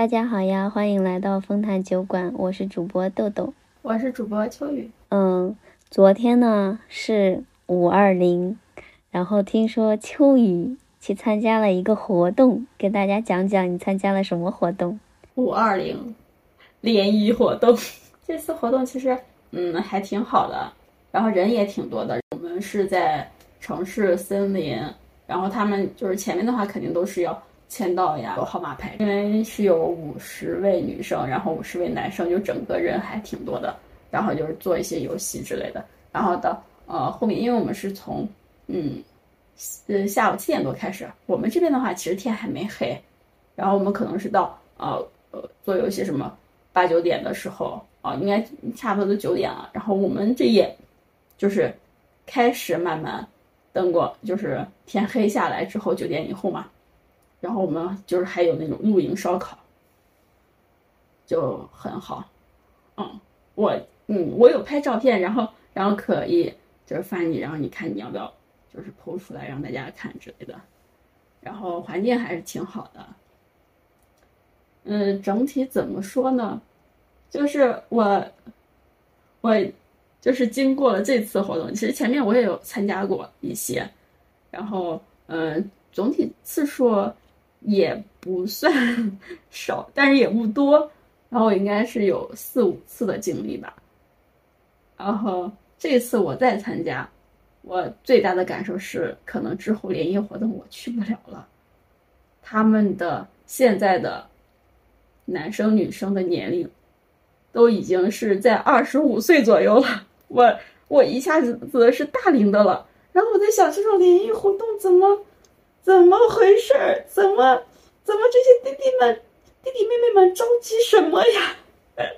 大家好呀，欢迎来到丰坛酒馆，我是主播豆豆，我是主播秋雨。嗯，昨天呢是五二零，然后听说秋雨去参加了一个活动，给大家讲讲你参加了什么活动？五二零联谊活动，这次活动其实嗯还挺好的，然后人也挺多的。我们是在城市森林，然后他们就是前面的话肯定都是要。签到呀，有号码牌，因为是有五十位女生，然后五十位男生，就整个人还挺多的。然后就是做一些游戏之类的。然后到呃后面，因为我们是从嗯呃下午七点多开始，我们这边的话其实天还没黑。然后我们可能是到呃呃做游戏什么八九点的时候啊，应该差不多都九点了。然后我们这也就是开始慢慢灯光，就是天黑下来之后九点以后嘛。然后我们就是还有那种露营烧烤，就很好，嗯，我嗯我有拍照片，然后然后可以就是发你，然后你看你要不要就是剖出来让大家看之类的，然后环境还是挺好的，嗯，整体怎么说呢？就是我我就是经过了这次活动，其实前面我也有参加过一些，然后嗯，总体次数。也不算 少，但是也不多，然后应该是有四五次的经历吧。然后这次我再参加，我最大的感受是，可能之后联谊活动我去不了了。他们的现在的男生女生的年龄都已经是在二十五岁左右了，我我一下子是大龄的了。然后我在想，这种联谊活动怎么？怎么回事儿？怎么怎么这些弟弟们、弟弟妹妹们着急什么呀？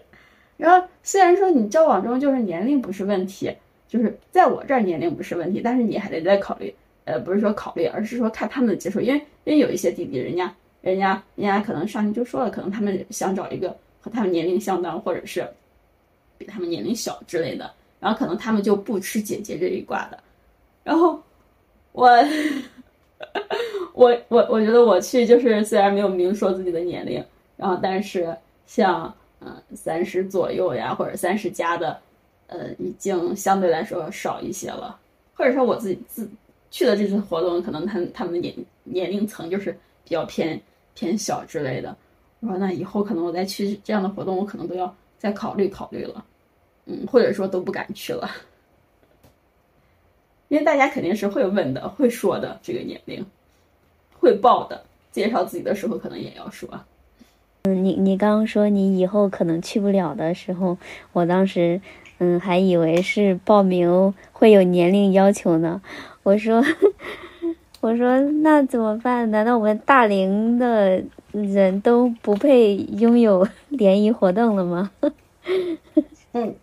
然后虽然说你交往中就是年龄不是问题，就是在我这儿年龄不是问题，但是你还得再考虑，呃，不是说考虑，而是说看他们的接受，因为因为有一些弟弟，人家人家人家可能上去就说了，可能他们想找一个和他们年龄相当，或者是比他们年龄小之类的，然后可能他们就不吃姐姐这一挂的，然后我。我我我觉得我去就是虽然没有明说自己的年龄，然后但是像嗯三十左右呀或者三十加的，呃已经相对来说少一些了，或者说我自己自去的这次活动，可能他他们年年龄层就是比较偏偏小之类的。我说那以后可能我再去这样的活动，我可能都要再考虑考虑了，嗯，或者说都不敢去了。因为大家肯定是会问的，会说的这个年龄，会报的。介绍自己的时候可能也要说。嗯，你你刚刚说你以后可能去不了的时候，我当时嗯还以为是报名会有年龄要求呢。我说 我说那怎么办？难道我们大龄的人都不配拥有联谊活动了吗？嗯，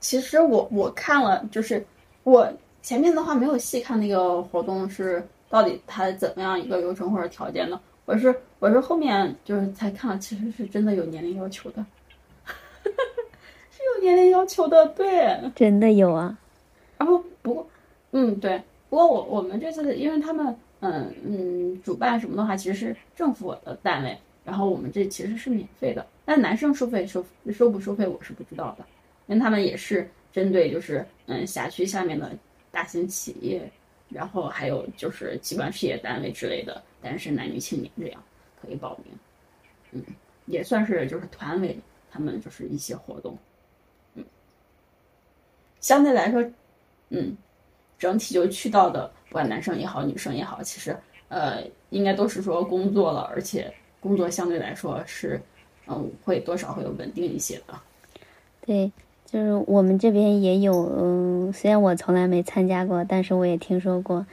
其实我我看了，就是我。前面的话没有细看那个活动是到底它怎么样一个流程或者条件的，我是我是后面就是才看了，其实是真的有年龄要求的，是有年龄要求的，对，真的有啊。然后不过，嗯，对，不过我我们这次因为他们嗯嗯主办什么的话其实是政府的单位，然后我们这其实是免费的，但男生收费收收不收费我是不知道的，因为他们也是针对就是嗯辖区下面的。大型企业，然后还有就是机关事业单位之类的单身男女青年这样可以报名，嗯，也算是就是团委他们就是一些活动，嗯，相对来说，嗯，整体就去到的不管男生也好女生也好，其实呃应该都是说工作了，而且工作相对来说是嗯会多少会有稳定一些的，对。就是我们这边也有，嗯，虽然我从来没参加过，但是我也听说过，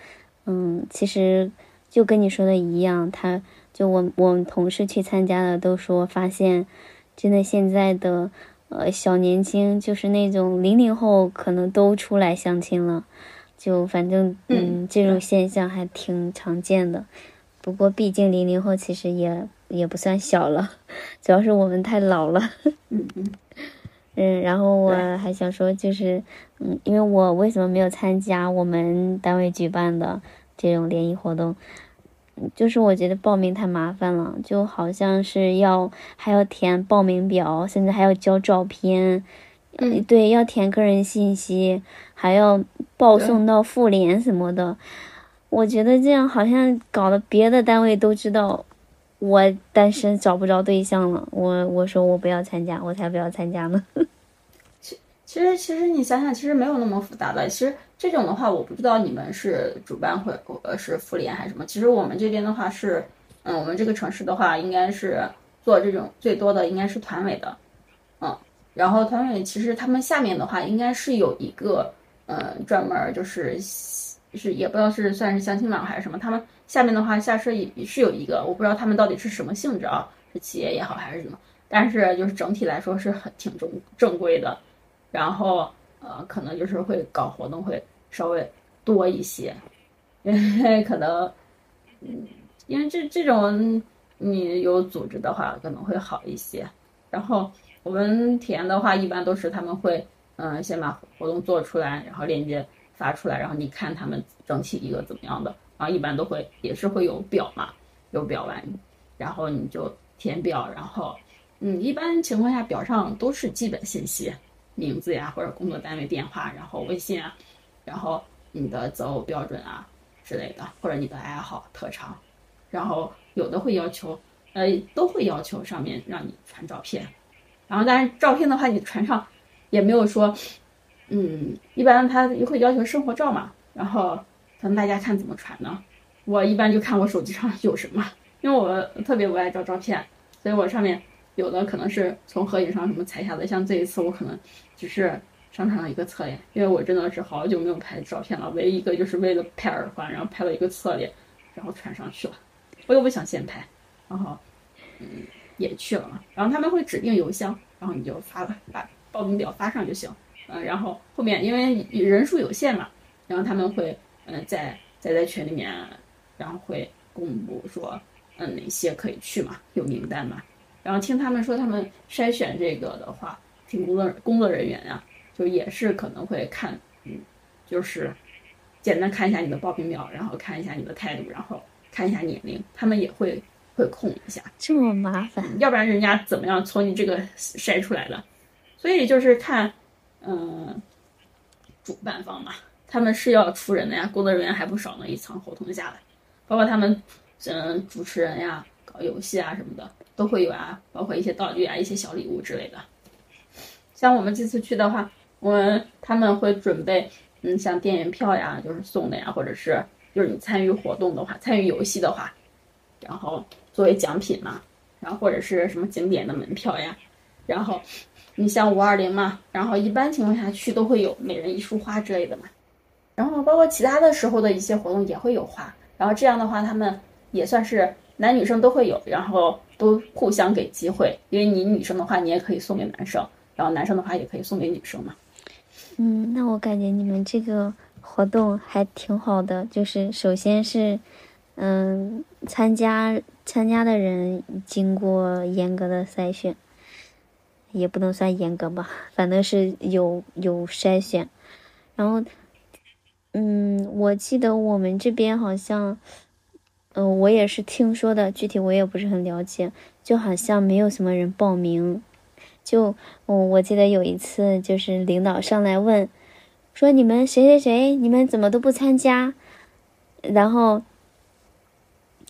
嗯，其实就跟你说的一样，他就我我们同事去参加的都说，发现真的现在的呃小年轻，就是那种零零后，可能都出来相亲了，就反正嗯这种现象还挺常见的。不过毕竟零零后其实也也不算小了，主要是我们太老了。嗯 嗯。嗯，然后我还想说，就是，嗯，因为我为什么没有参加我们单位举办的这种联谊活动？就是我觉得报名太麻烦了，就好像是要还要填报名表，甚至还要交照片，嗯对，要填个人信息，还要报送到妇联什么的。我觉得这样好像搞得别的单位都知道我单身找不着对象了。我我说我不要参加，我才不要参加呢。其其实，其实你想想，其实没有那么复杂的。其实这种的话，我不知道你们是主办会呃是妇联还是什么。其实我们这边的话是，嗯，我们这个城市的话，应该是做这种最多的应该是团委的，嗯，然后团委其实他们下面的话应该是有一个，嗯，专门就是是也不知道是算是相亲网还是什么，他们下面的话下设也是有一个，我不知道他们到底是什么性质啊，是企业也好还是什么，但是就是整体来说是很挺正正规的。然后呃，可能就是会搞活动会稍微多一些，因为可能，嗯，因为这这种你有组织的话可能会好一些。然后我们体验的话，一般都是他们会嗯先把活动做出来，然后链接发出来，然后你看他们整体一个怎么样的，然后一般都会也是会有表嘛，有表完，然后你就填表，然后嗯，一般情况下表上都是基本信息。名字呀，或者工作单位电话，然后微信啊，然后你的择偶标准啊之类的，或者你的爱好特长，然后有的会要求，呃，都会要求上面让你传照片，然后但是照片的话你传上也没有说，嗯，一般他会要求生活照嘛，然后可能大家看怎么传呢？我一般就看我手机上有什么，因为我特别不爱照照片，所以我上面。有的可能是从合影上什么裁下的，像这一次我可能只是上传了一个侧脸，因为我真的是好久没有拍照片了，唯一一个就是为了拍耳环，然后拍了一个侧脸，然后传上去了。我又不想先拍，然后嗯也去了嘛。然后他们会指定邮箱，然后你就发了，把报名表发上就行。嗯，然后后面因为人数有限嘛，然后他们会嗯在在在群里面，然后会公布说嗯哪些可以去嘛，有名单嘛。然后听他们说，他们筛选这个的话，听工作工作人员呀，就也是可能会看，嗯，就是简单看一下你的报名表，然后看一下你的态度，然后看一下年龄，他们也会会控一下。这么麻烦，要不然人家怎么样从你这个筛出来的？所以就是看，嗯，主办方嘛，他们是要出人的呀，工作人员还不少呢，一层合同下来，包括他们，嗯，主持人呀，搞游戏啊什么的。都会有啊，包括一些道具啊、一些小礼物之类的。像我们这次去的话，我们他们会准备，嗯，像电影票呀，就是送的呀，或者是就是你参与活动的话，参与游戏的话，然后作为奖品嘛，然后或者是什么景点的门票呀，然后你像五二零嘛，然后一般情况下去都会有每人一束花之类的嘛，然后包括其他的时候的一些活动也会有花，然后这样的话他们也算是男女生都会有，然后。都互相给机会，因为你女生的话，你也可以送给男生，然后男生的话也可以送给女生嘛。嗯，那我感觉你们这个活动还挺好的，就是首先是，嗯，参加参加的人经过严格的筛选，也不能算严格吧，反正是有有筛选，然后，嗯，我记得我们这边好像。嗯，我也是听说的，具体我也不是很了解，就好像没有什么人报名。就，嗯，我记得有一次，就是领导上来问，说你们谁谁谁，你们怎么都不参加？然后，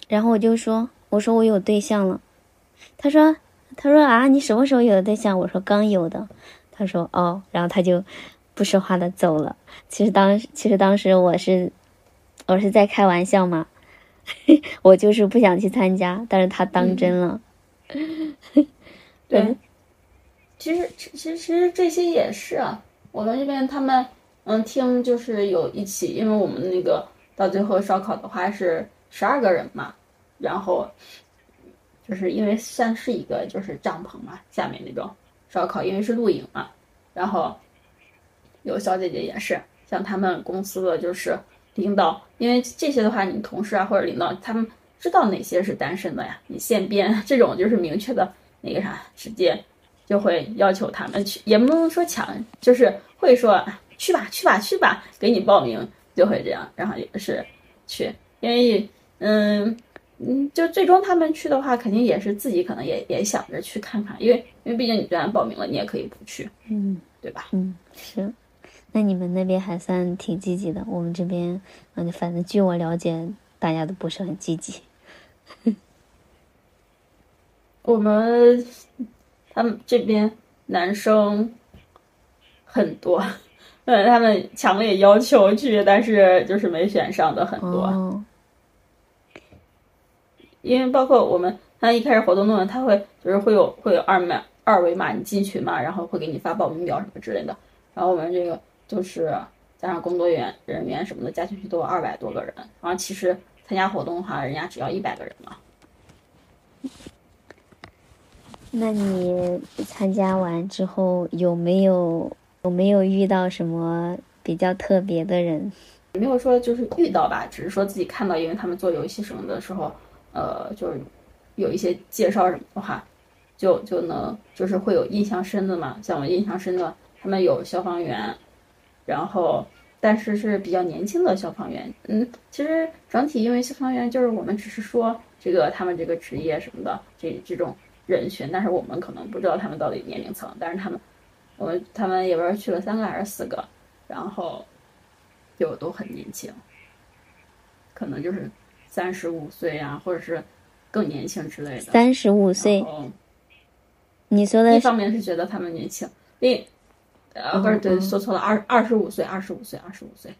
然后我就说，我说我有对象了。他说，他说啊，你什么时候有的对象？我说刚有的。他说哦，然后他就不说话的走了。其实当，其实当时我是，我是在开玩笑嘛。我就是不想去参加，但是他当真了。对，其实其实其实这些也是啊。我们这边他们嗯听就是有一起，因为我们那个到最后烧烤的话是十二个人嘛，然后就是因为算是一个就是帐篷嘛，下面那种烧烤，因为是露营嘛，然后有小姐姐也是，像他们公司的就是。领导，因为这些的话，你同事啊或者领导他们知道哪些是单身的呀？你现编这种就是明确的那个啥，直接就会要求他们去，也不能说抢，就是会说去吧去吧去吧，给你报名就会这样，然后也是去，因为嗯，嗯，就最终他们去的话，肯定也是自己可能也也想着去看看，因为因为毕竟你既然报名了，你也可以不去，嗯对吧？嗯，是。那你们那边还算挺积极的，我们这边，嗯，反正据我了解，大家都不是很积极。我们他们这边男生很多，呃，他们强烈要求去，但是就是没选上的很多。哦，因为包括我们，他一开始活动弄的，他会就是会有会有二码二维码，你进群嘛，然后会给你发报名表什么之类的。然后我们这个就是加上工作人员人员什么的，加进去都有二百多个人。然后其实参加活动的话，人家只要一百个人嘛。那你参加完之后有没有有没有遇到什么比较特别的人？没有说就是遇到吧，只是说自己看到，因为他们做游戏什么的时候，呃，就是有一些介绍什么的话，就就能就是会有印象深的嘛。像我印象深的，他们有消防员，然后但是是比较年轻的消防员。嗯，其实整体因为消防员就是我们只是说这个他们这个职业什么的这这种人群，但是我们可能不知道他们到底年龄层。但是他们，我们他们也不知道去了三个还是四个，然后。就都很年轻，可能就是三十五岁啊，或者是更年轻之类的。三十五岁你说的一方面是觉得他们年轻，另呃不是对嗯说错了，二二十五岁，二十五岁，二十五岁。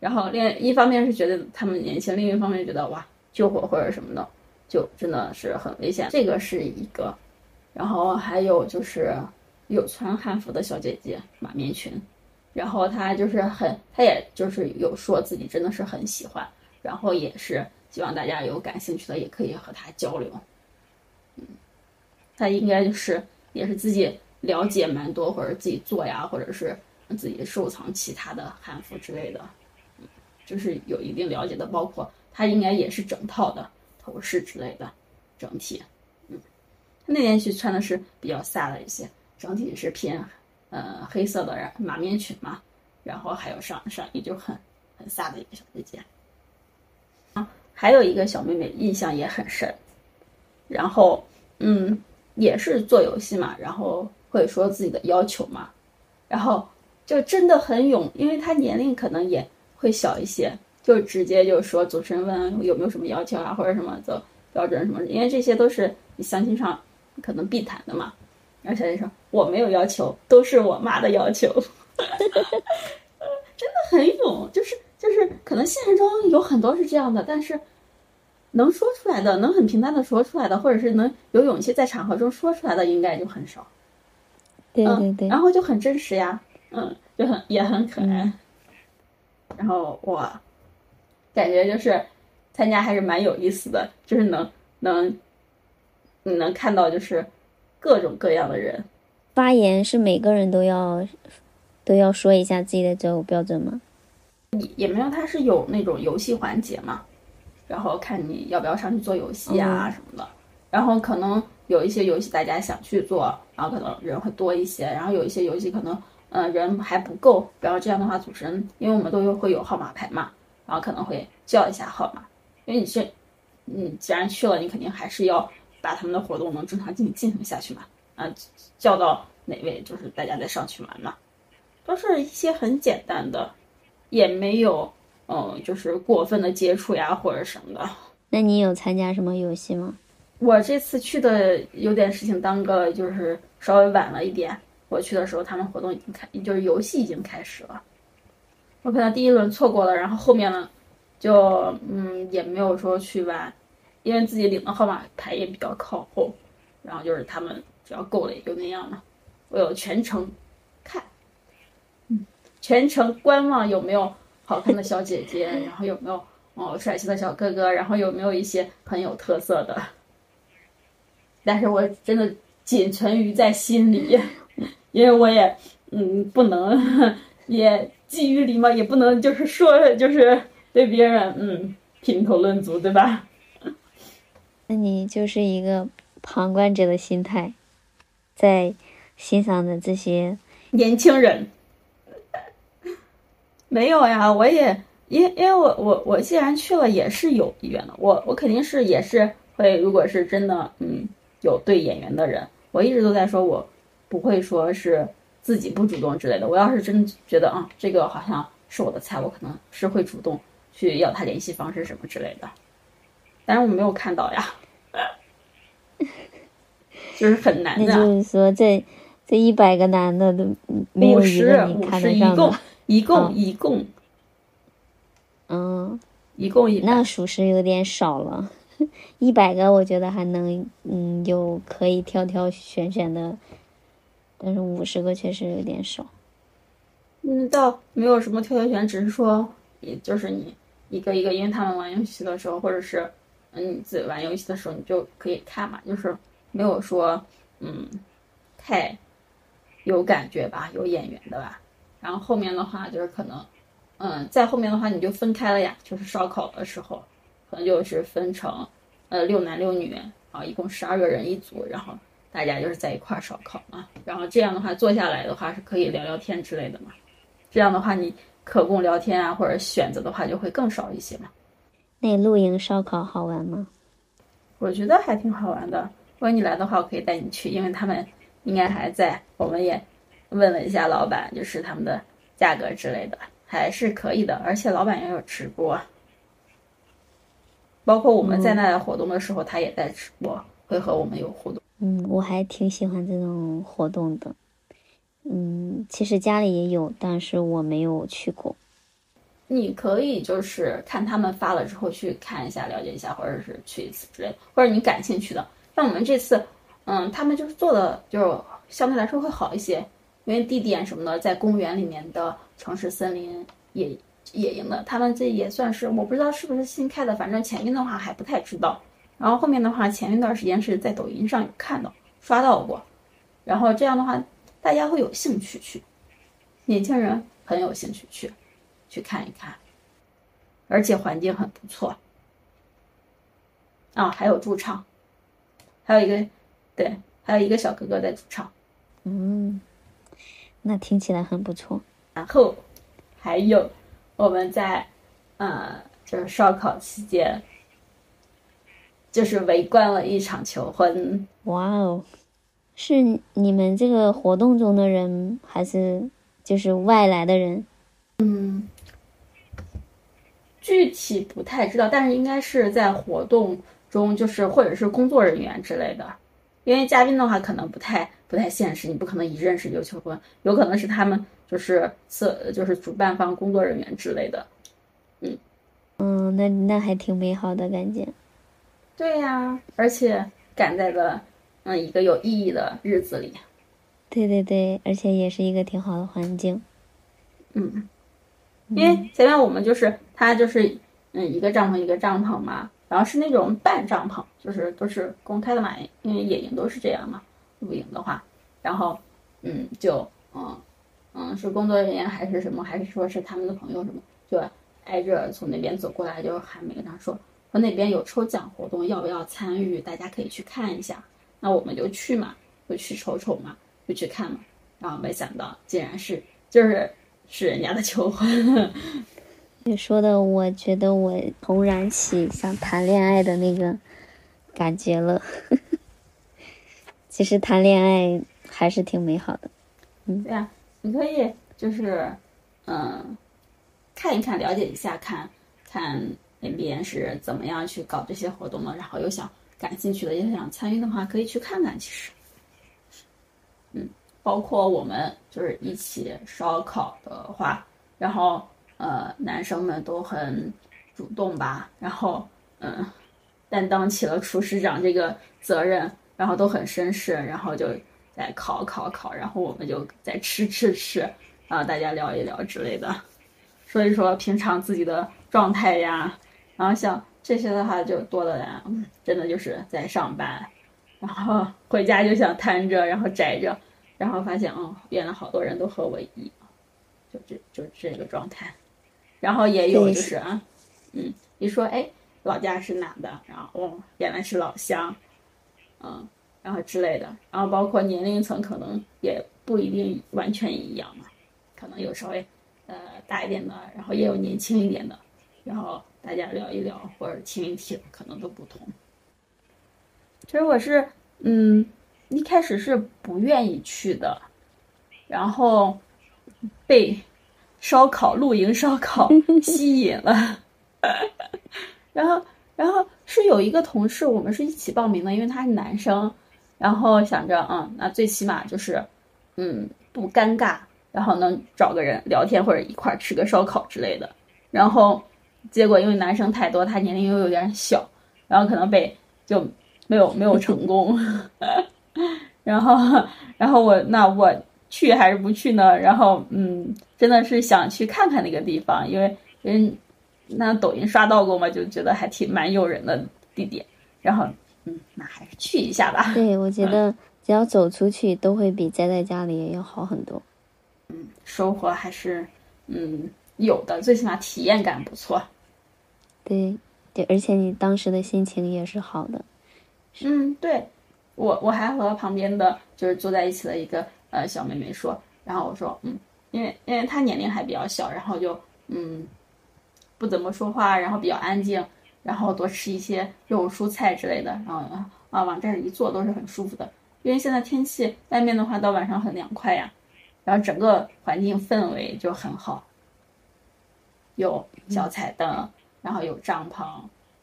然后另一方面是觉得他们年轻，另一方面觉得哇救火或者什么的，就真的是很危险。这个是一个，然后还有就是有穿汉服的小姐姐马面裙，然后她就是很，她也就是有说自己真的是很喜欢，然后也是希望大家有感兴趣的也可以和她交流。嗯，她应该就是也是自己了解蛮多，或者自己做呀，或者是自己收藏其他的汉服之类的，就是有一定了解的，包括她应该也是整套的头饰之类的，整体，嗯，她那天去穿的是比较飒的一些，整体是偏呃黑色的马面裙嘛，然后还有上上衣就很很飒的一个小姐姐。啊，还有一个小妹妹印象也很深，然后嗯也是做游戏嘛，然后会说自己的要求嘛，然后就真的很勇，因为他年龄可能也会小一些，就直接就说主持人问有没有什么要求啊或者什么的标准什么，因为这些都是你相亲上可能必谈的嘛。然后小姐说我没有要求，都是我妈的要求，真的很勇，就是就是可能现实中有很多是这样的，但是能说出来的，能很平淡的说出来的，或者是能有勇气在场合中说出来的，应该就很少。对对嗯，对，然后就很真实呀，嗯，就很也很可爱。嗯。然后我感觉就是参加还是蛮有意思的，就是能能你能看到就是各种各样的人，发言是每个人都要都要说一下自己的择偶标准吗？也没有，他是有那种游戏环节嘛，然后看你要不要上去做游戏啊嗯什么的，然后可能有一些游戏大家想去做，然后可能人会多一些，然后有一些游戏可能呃人还不够，然后这样的话主持人因为我们都有会有号码牌嘛，然后可能会叫一下号码，因为你是你既然去了，你肯定还是要把他们的活动能正常进进行下去嘛，啊叫到哪位就是大家再上去玩嘛，都是一些很简单的。也没有，嗯，就是过分的接触呀或者什么的。那你有参加什么游戏吗？我这次去的有点事情耽搁了，就是稍微晚了一点。我去的时候，他们活动已经开，就是游戏已经开始了。我可能第一轮错过了，然后后面呢，就嗯也没有说去玩，因为自己领的号码牌也比较靠后，然后就是他们只要够了也就那样了。我有全程看，嗯，全程观望有没有好看的小姐姐，然后有没有哦帅气的小哥哥，然后有没有一些很有特色的。但是我真的仅存于在心里，因为我也嗯不能，也基于礼貌，也不能就是说就是对别人嗯评头论足，对吧？那你就是一个旁观者的心态，在欣赏着这些。年轻人没有呀，我也因因为我我我既然去了，也是有意愿的。我我肯定是也是会，如果是真的，嗯，有对演员的人，我一直都在说，我不会说是自己不主动之类的。我要是真觉得啊，这个好像是我的菜，我可能是会主动去要他联系方式什么之类的。但是我没有看到呀，就是很难的。那就是说，这这一百个男的都没有一个你看得上的。一共一共。嗯，一共一那属实有点少了，一百个我觉得还能嗯有可以挑挑选选的，但是五十个确实有点少。嗯，倒没有什么挑挑选，只是说，也就是你一个一个，因为他们玩游戏的时候，或者是嗯你自己玩游戏的时候，你就可以看嘛，就是没有说嗯太有感觉吧，有演员的吧，然后后面的话就是可能。嗯，在后面的话你就分开了呀，就是烧烤的时候，可能就是分成，呃，六男六女啊，一共十二个人一组，然后大家就是在一块儿烧烤嘛，然后这样的话坐下来的话是可以聊聊天之类的嘛，这样的话你可供聊天啊或者选择的话就会更少一些嘛。那露营烧烤好玩吗？我觉得还挺好玩的，如果你来的话，我可以带你去，因为他们应该还在，我们也问了一下老板，就是他们的价格之类的。还是可以的，而且老板也有直播，包括我们在那活动的时候，他也在直播，会和我们有互动。嗯，我还挺喜欢这种活动的。嗯，其实家里也有，但是我没有去过。你可以就是看他们发了之后去看一下，了解一下，或者是去一次之类的，或者你感兴趣的。像我们这次，嗯，他们就是做的就相对来说会好一些。因为地点什么的，在公园里面的城市森林野野营的，他们这也算是我不知道是不是新开的，反正前面的话还不太知道。然后后面的话，前一段时间是在抖音上有看到刷到过，然后这样的话，大家会有兴趣去，年轻人很有兴趣去去看一看，而且环境很不错。啊，还有驻唱，还有一个对，还有一个小哥哥在驻唱，嗯。那听起来很不错。然后，还有我们在，呃，就是烧烤期间，就是围观了一场求婚。哇哦，是你们这个活动中的人，还是就是外来的人？嗯，具体不太知道，但是应该是在活动中，就是或者是工作人员之类的。因为嘉宾的话，可能不太。不太现实，你不可能一认识就求婚，有可能是他们就是策，就是主办方工作人员之类的，嗯，嗯，那那还挺美好的感觉。对呀，而且赶在了嗯一个有意义的日子里。对对对，而且也是一个挺好的环境。嗯，因为前面我们就是他就是嗯一个帐篷一个帐篷嘛，然后是那种半帐篷，就是都是公开的嘛，因为野营都是这样嘛。露营的话，然后，嗯，就，嗯，嗯，是工作人员还是什么，还是说是他们的朋友什么，就挨着从那边走过来，就喊每个人说，说那边有抽奖活动，要不要参与？大家可以去看一下。那我们就去嘛，就去瞅瞅嘛，就去看嘛。然后没想到，竟然是就是是人家的求婚。你说的，我觉得我重燃起想谈恋爱的那个感觉了。其实谈恋爱还是挺美好的，嗯，对呀，你可以就是，嗯，看一看，了解一下，看看那边是怎么样去搞这些活动的，然后又想感兴趣的，也想参与的话，可以去看看。其实，嗯，包括我们就是一起烧烤的话，然后呃，男生们都很主动吧，然后嗯，担当起了厨师长这个责任。然后都很绅士，然后就在烤烤烤，然后我们就再吃吃吃，然后大家聊一聊之类的，说一说平常自己的状态呀。然后像这些的话，就多的人真的就是在上班，然后回家就想瘫着，然后宅着，然后发现哦，原来好多人都和我一样，就这就这个状态。然后也有就是啊，嗯，一说哎，老家是哪的？然后哦，原来是老乡。嗯，然后之类的，然后包括年龄层可能也不一定完全一样嘛，可能有稍微呃大一点的，然后也有年轻一点的，然后大家聊一聊或者听一听，可能都不同。其实我是嗯一开始是不愿意去的，然后被烧烤露营烧烤 吸引了，然后然后是有一个同事，我们是一起报名的，因为他是男生，然后想着嗯那最起码就是嗯不尴尬。然后能找个人聊天或者一块儿吃个烧烤之类的，然后结果因为男生太多，他年龄又有点小，然后可能被就没有没有成功。然后然后我那我去还是不去呢？然后嗯，真的是想去看看那个地方，因为人那抖音刷到过嘛，就觉得还挺蛮诱人的地点。然后嗯，那还是去一下吧。对，我觉得只要走出去，都会比宅在家里要好很多。嗯，收获还是嗯有的，最起码体验感不错。对对，而且你当时的心情也是好的。嗯，对，我我还和旁边的就是坐在一起的一个呃小妹妹说，然后我说嗯，因为因为她年龄还比较小，然后就嗯不怎么说话，然后比较安静，然后多吃一些肉蔬菜之类的，然后啊往这儿一坐都是很舒服的。因为现在天气外面的话到晚上很凉快呀。然后整个环境氛围就很好，有小彩灯，然后有帐篷，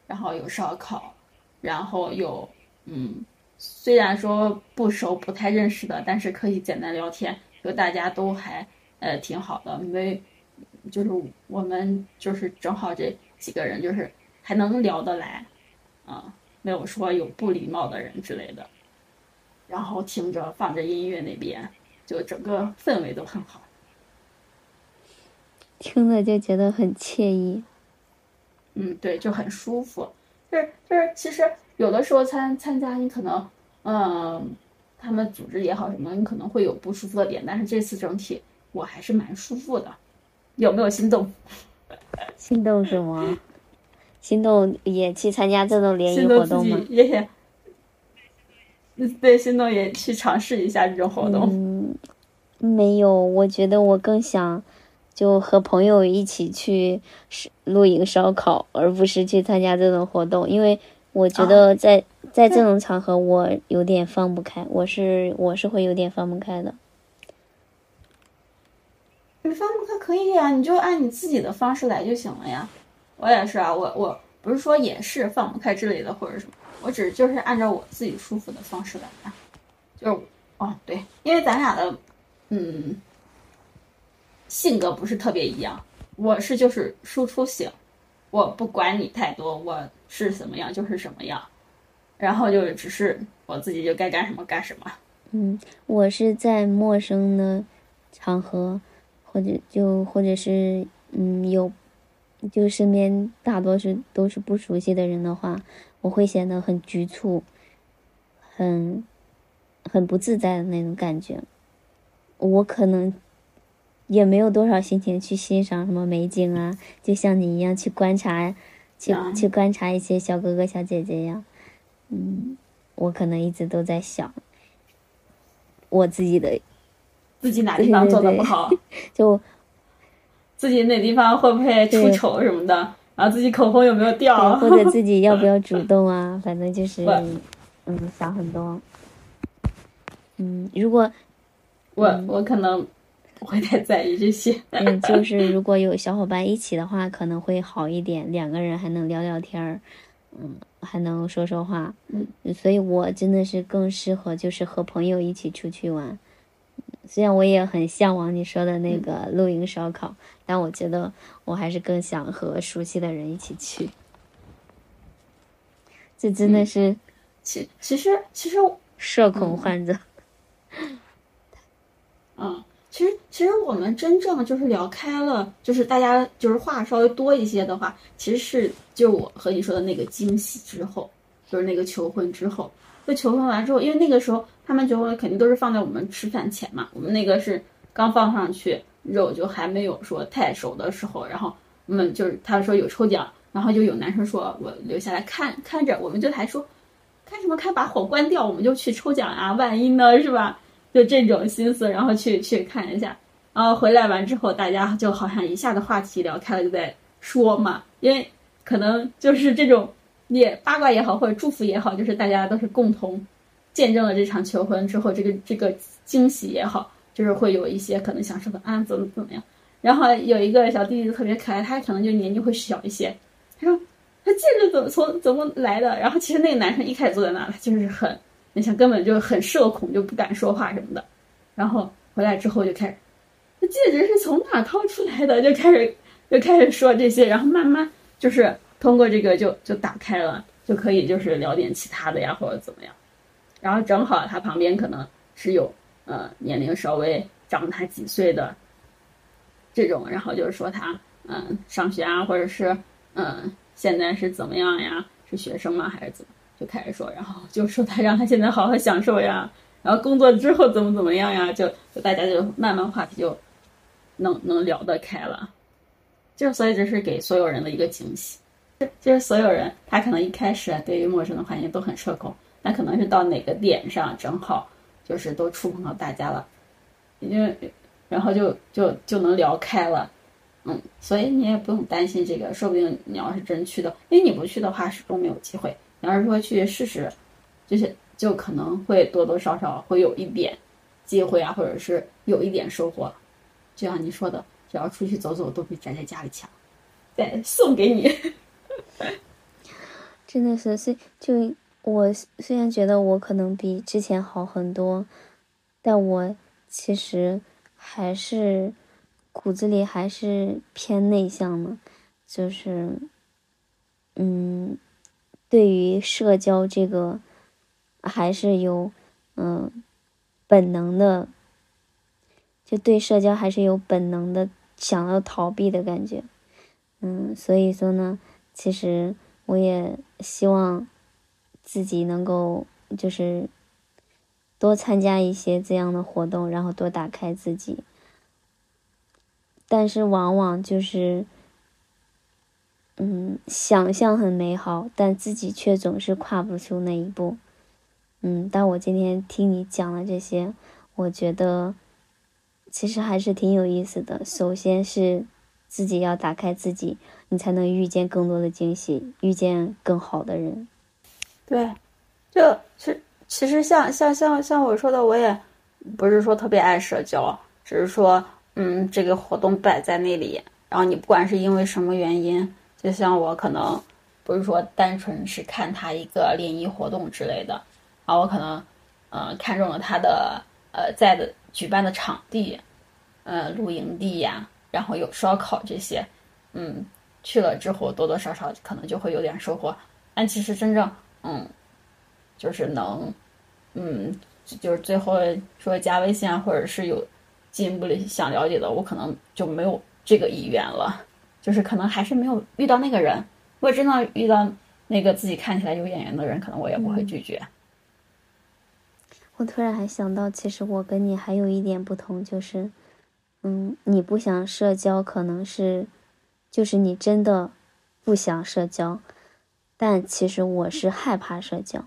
然后有烧烤，然后有嗯，虽然说不熟不太认识的，但是可以简单聊天，就大家都还呃挺好的，没就是我们就是正好这几个人就是还能聊得来，啊，没有说有不礼貌的人之类的，然后听着放着音乐那边。就整个氛围都很好，听着就觉得很惬意。嗯，对，就很舒服。就是就是，其实有的时候参参加，你可能，嗯，他们组织也好什么，你可能会有不舒服的点，但是这次整体我还是蛮舒服的。有没有心动？心动什么？心动也去参加这种联谊活动吗？也。对，心动也去尝试一下这种活动。嗯，没有，我觉得我更想就和朋友一起去露营烧烤，而不是去参加这种活动。因为我觉得在在这种场合，我有点放不开。我是我是会有点放不开的。你放不开可以呀，你就按你自己的方式来就行了呀。我也是啊，我我不是说也是放不开之类的或者什么。我只就是按照我自己舒服的方式来啊，就是哦对，因为咱俩的嗯性格不是特别一样，我是就是输出型，我不管你太多，我是什么样就是什么样，然后就只是我自己就该干什么干什么。嗯，我是在陌生的场合，或者就或者是嗯有，就身边大多数都是不熟悉的人的话。我会显得很局促，很很不自在的那种感觉。我可能也没有多少心情去欣赏什么美景啊，就像你一样去观察，去去观察一些小哥哥小姐姐呀。嗯，我可能一直都在想我自己的自己哪地方做的不好，就自己哪地方会不会出丑什么的。然后，自己口红有没有掉？或者自己要不要主动啊？反正就是，嗯，想很多。嗯，如果我我可能不会太在意这些。嗯，就是如果有小伙伴一起的话，可能会好一点，两个人还能聊聊天儿，嗯，还能说说话。嗯，所以我真的是更适合就是和朋友一起出去玩。虽然我也很向往你说的那个露营烧烤，但我觉得我还是更想和熟悉的人一起去。这真的是，其其实其实社恐患者。嗯，其实其实我们真正就是聊开了，就是大家就是话稍微多一些的话，其实是就我和你说的那个惊喜之后，就是那个求婚之后。就求婚完之后，因为那个时候他们求婚肯定都是放在我们吃饭前嘛，我们那个是刚放上去，肉就还没有说太熟的时候，然后我们就是他说有抽奖，然后就有男生说我留下来看看着，我们就还说看什么看，把火关掉，我们就去抽奖啊，万一呢？是吧？就这种心思，然后去去看一下，然后回来完之后，大家就好像一下子话题聊开了，就在说嘛，因为可能就是这种也八卦也好，或者祝福也好，就是大家都是共同见证了这场求婚之后，这个这个惊喜也好，就是会有一些可能想说的啊怎么怎么样。然后有一个小弟弟特别可爱，他可能就年纪会小一些，他说他戒指怎么从怎么来的？然后其实那个男生一开始坐在那，他就是很，你想根本就很社恐，就不敢说话什么的。然后回来之后就开始，他戒指是从哪掏出来的？就开始就开始说这些，然后慢慢就是通过这个就就打开了，就可以就是聊点其他的呀或者怎么样。然后正好他旁边可能是有呃年龄稍微长他几岁的。这种，然后就是说他，嗯，上学啊，或者是，嗯，现在是怎么样呀？是学生吗？还是怎么？就开始说，然后就说他让他现在好好享受呀，然后工作之后怎么怎么样呀？就就大家就慢慢话题就能能聊得开了，就所以这是给所有人的一个惊喜，就是所有人他可能一开始对于陌生的环境都很社恐，那可能是到哪个点上正好就是都触碰到大家了，因为。然后就就就能聊开了，嗯，所以你也不用担心这个，说不定你要是真去的，因为你不去的话，始终没有机会。你要是说去试试，就是就可能会多多少少会有一点机会啊，或者是有一点收获。就像你说的，只要出去走走，都比宅在家里强。再送给你，真的是，虽就我虽然觉得我可能比之前好很多，但我其实。还是骨子里还是偏内向嘛，就是，嗯，对于社交这个还是有嗯本能的，就对社交还是有本能的想要逃避的感觉，嗯，所以说呢，其实我也希望自己能够就是。多参加一些这样的活动，然后多打开自己。但是往往就是，嗯，想象很美好，但自己却总是跨不出那一步。嗯，但我今天听你讲了这些，我觉得其实还是挺有意思的。首先是自己要打开自己，你才能遇见更多的惊喜，遇见更好的人。对，就其其实像像像像我说的，我也不是说特别爱社交，只是说，嗯，这个活动摆在那里，然后你不管是因为什么原因，就像我可能不是说单纯是看他一个联谊活动之类的，然后我可能，呃，看中了他的呃在的举办的场地，呃，露营地呀，然后有烧烤这些，嗯，去了之后多多少少可能就会有点收获，但其实真正，嗯。就是能，嗯，就是最后说加微信啊，或者是有进一步的想了解的，我可能就没有这个意愿了。就是可能还是没有遇到那个人。如果真的遇到那个自己看起来有眼缘的人，可能我也不会拒绝。我突然还想到，其实我跟你还有一点不同，就是，嗯，你不想社交，可能是，就是你真的不想社交，但其实我是害怕社交。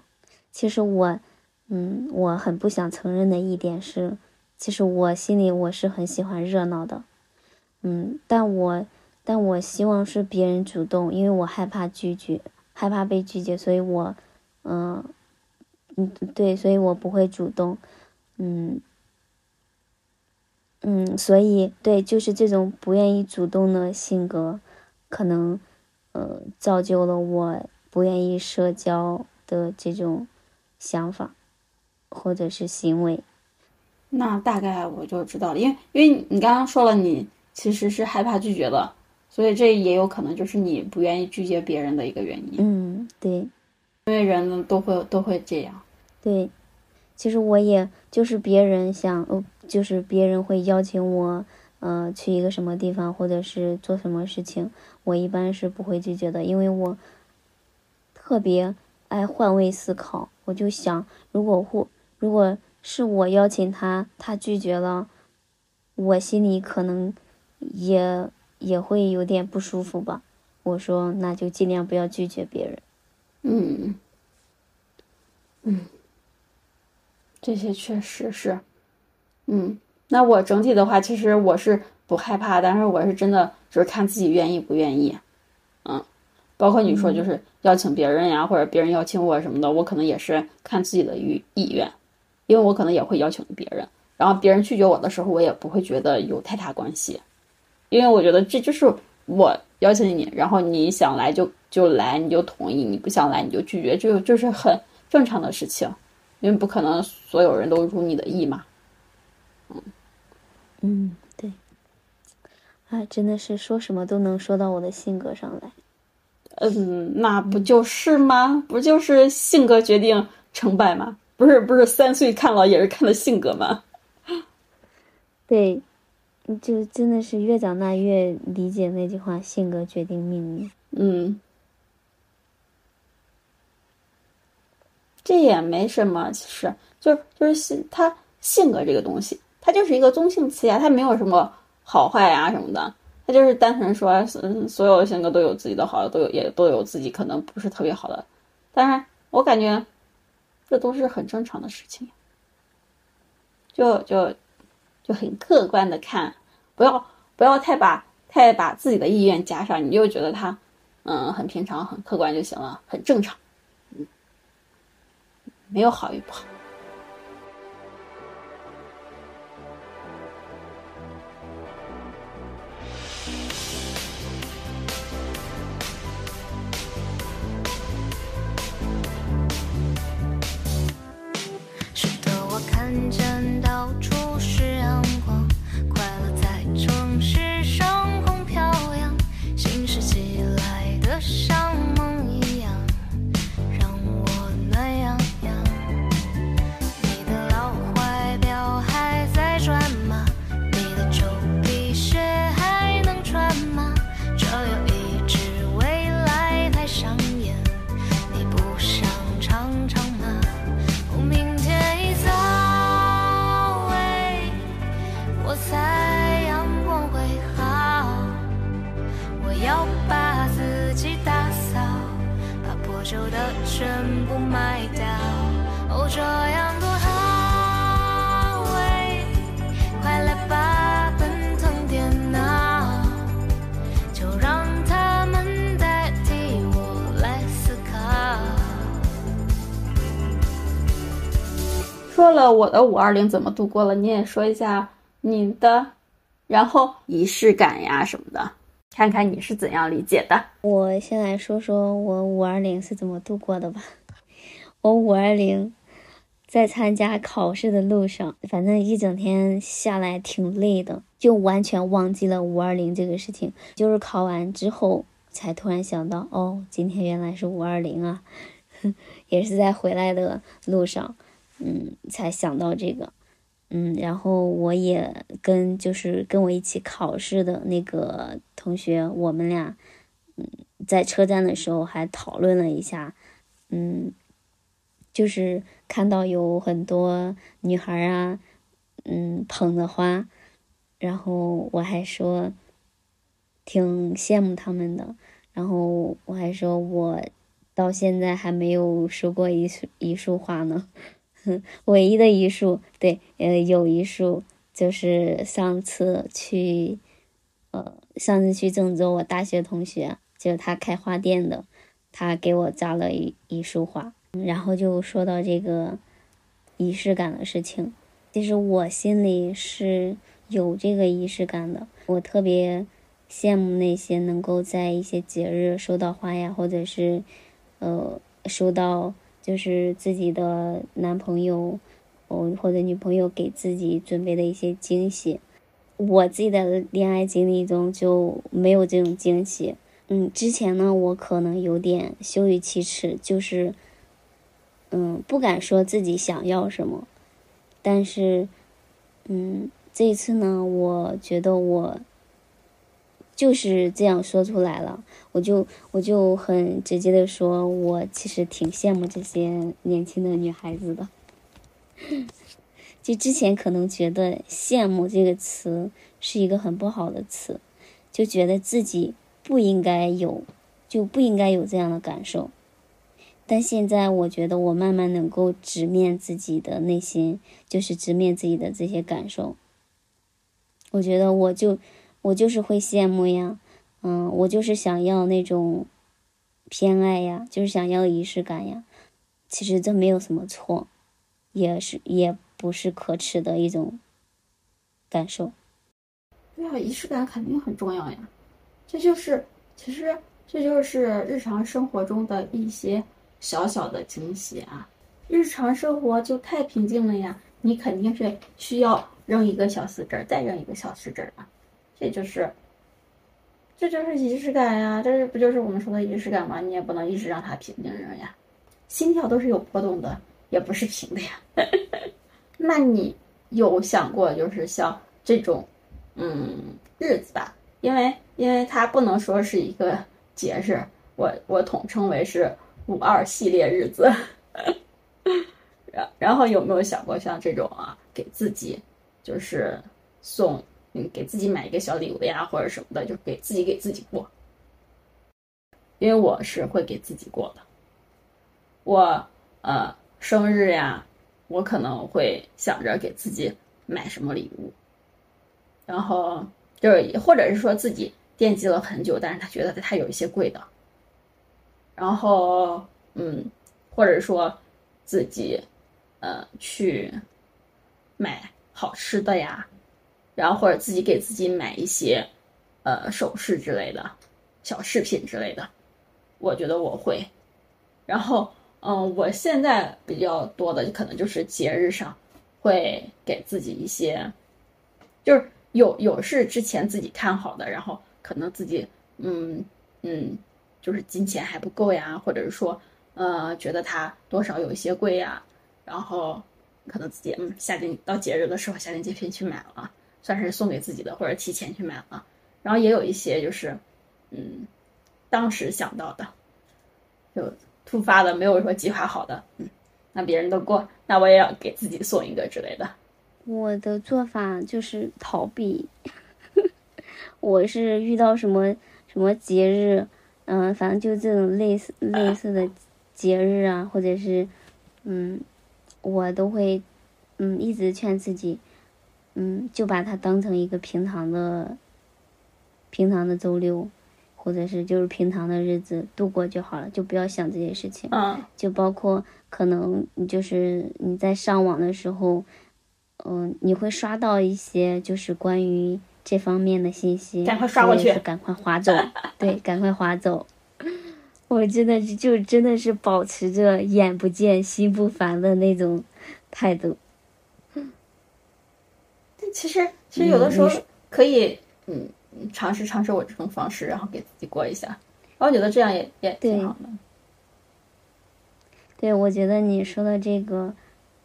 其实我，嗯，我很不想承认的一点是，其实我心里我是很喜欢热闹的，嗯，但我，但我希望是别人主动，因为我害怕拒绝，害怕被拒绝，所以我，嗯，嗯，对，所以我不会主动，嗯，嗯，所以对，就是这种不愿意主动的性格，可能，呃，造就了我不愿意社交的这种。想法，或者是行为，那大概我就知道了。因为，因为你刚刚说了，你其实是害怕拒绝的，所以这也有可能就是你不愿意拒绝别人的一个原因。嗯，对，因为人呢都会都会这样。对，其实我也就是别人想，呃，就是别人会邀请我，呃，去一个什么地方，或者是做什么事情，我一般是不会拒绝的，因为我特别。爱换位思考，我就想，如果或如果是我邀请他，他拒绝了，我心里可能也也会有点不舒服吧。我说，那就尽量不要拒绝别人。嗯，嗯，这些确实是，嗯，那我整体的话，其实我是不害怕，但是我是真的就是看自己愿意不愿意。嗯，包括你说就是邀请别人呀，或者别人邀请我什么的，我可能也是看自己的意意愿，因为我可能也会邀请别人，然后别人拒绝我的时候，我也不会觉得有太大关系，因为我觉得这就是我邀请你，然后你想来就就来，你就同意；你不想来你就拒绝，就就是很正常的事情，因为不可能所有人都如你的意嘛。嗯嗯，对。哎，真的是说什么都能说到我的性格上来。嗯，那不就是吗？不就是性格决定成败吗？不是不是，三岁看老也是看的性格吗？对，就真的是越长大越理解那句话：性格决定命运。嗯，这也没什么，其实就就是性，他性格这个东西。它就是一个中性词呀，它没有什么好坏呀什么的，就是单纯说，嗯，所有的性格都有自己的好，都有也都有自己可能不是特别好的，但是我感觉这都是很正常的事情，就就就很客观的看，不要不要太把太把自己的意愿加上，你就觉得他嗯很平常很客观就行了，很正常，嗯，没有好与不好。真到。我的五二零怎么度过了？你也说一下你的，然后仪式感呀什么的，看看你是怎样理解的。我先来说说我五二零是怎么度过的吧。我五二零在参加考试的路上，反正一整天下来挺累的，就完全忘记了五二零这个事情。就是考完之后才突然想到，哦，今天原来是五二零啊，也是在回来的路上。嗯，才想到这个，嗯，然后我也跟就是跟我一起考试的那个同学，我们俩，嗯，在车站的时候还讨论了一下，嗯，就是看到有很多女孩啊，嗯，捧着花，然后我还说挺羡慕他们的，然后我还说我到现在还没有收过一束一束花呢。唯一的一束，对，呃，有一束，就是上次去，呃，上次去郑州，我大学同学，就是他开花店的，他给我扎了一一束花，然后就说到这个仪式感的事情，其实我心里是有这个仪式感的，我特别羡慕那些能够在一些节日收到花呀，或者是，呃，收到。就是自己的男朋友，哦或者女朋友给自己准备的一些惊喜，我自己的恋爱经历中就没有这种惊喜。嗯，之前呢，我可能有点羞于启齿，就是，嗯，不敢说自己想要什么。但是，嗯，这一次呢，我觉得我。就是这样说出来了，我就我就很直接的说，我其实挺羡慕这些年轻的女孩子的。就之前可能觉得“羡慕”这个词是一个很不好的词，就觉得自己不应该有，就不应该有这样的感受。但现在我觉得我慢慢能够直面自己的内心，就是直面自己的这些感受。我觉得我就。我就是会羡慕呀，嗯，我就是想要那种偏爱呀，就是想要仪式感呀。其实这没有什么错，也是也不是可耻的一种感受。对啊，仪式感肯定很重要呀。这就是其实这就是日常生活中的一些小小的惊喜啊。日常生活就太平静了呀，你肯定是需要扔一个小死针，再扔一个小死针啊。这就是，这就是仪式感呀，这是不就是我们说的仪式感吗？你也不能一直让它平静着呀。心跳都是有波动的，也不是平的呀。那你有想过，就是像这种，嗯，日子吧？因为，因为它不能说是一个节日，我我统称为是五二系列日子。然然后有没有想过像这种啊，给自己就是送，嗯，给自己买一个小礼物呀，或者什么的，就给自己给自己过。因为我是会给自己过的。我呃生日呀，我可能会想着给自己买什么礼物，然后就是或者是说自己惦记了很久，但是他觉得他有一些贵的，然后嗯，或者说自己呃去买好吃的呀，然后或者自己给自己买一些呃首饰之类的小饰品之类的，我觉得我会，然后。嗯，我现在比较多的可能就是节日上，会给自己一些，就是有有是之前自己看好的，然后可能自己嗯嗯，就是金钱还不够呀，或者是说呃觉得它多少有一些贵呀，然后可能自己嗯下定到节日的时候下定决心去买了，算是送给自己的或者提前去买了，然后也有一些就是嗯当时想到的，就。突发的没有说计划好的，嗯，那别人都过，那我也要给自己送一个之类的。我的做法就是逃避，我是遇到什么什么节日，嗯，反正就这种类似类似的节日啊，或者是，嗯，我都会，嗯，一直劝自己，嗯，就把它当成一个平常的平常的周六。或者是就是平常的日子度过就好了，就不要想这些事情。嗯，就包括可能你就是你在上网的时候，嗯，你会刷到一些就是关于这方面的信息，赶快刷过去，赶快划走。对，赶快划走。我真的是就真的是保持着眼不见心不烦的那种态度。但其实其实有的时候可以，嗯。尝试尝试我这种方式，然后给自己过一下，我觉得这样也也挺好的。对，我觉得你说的这个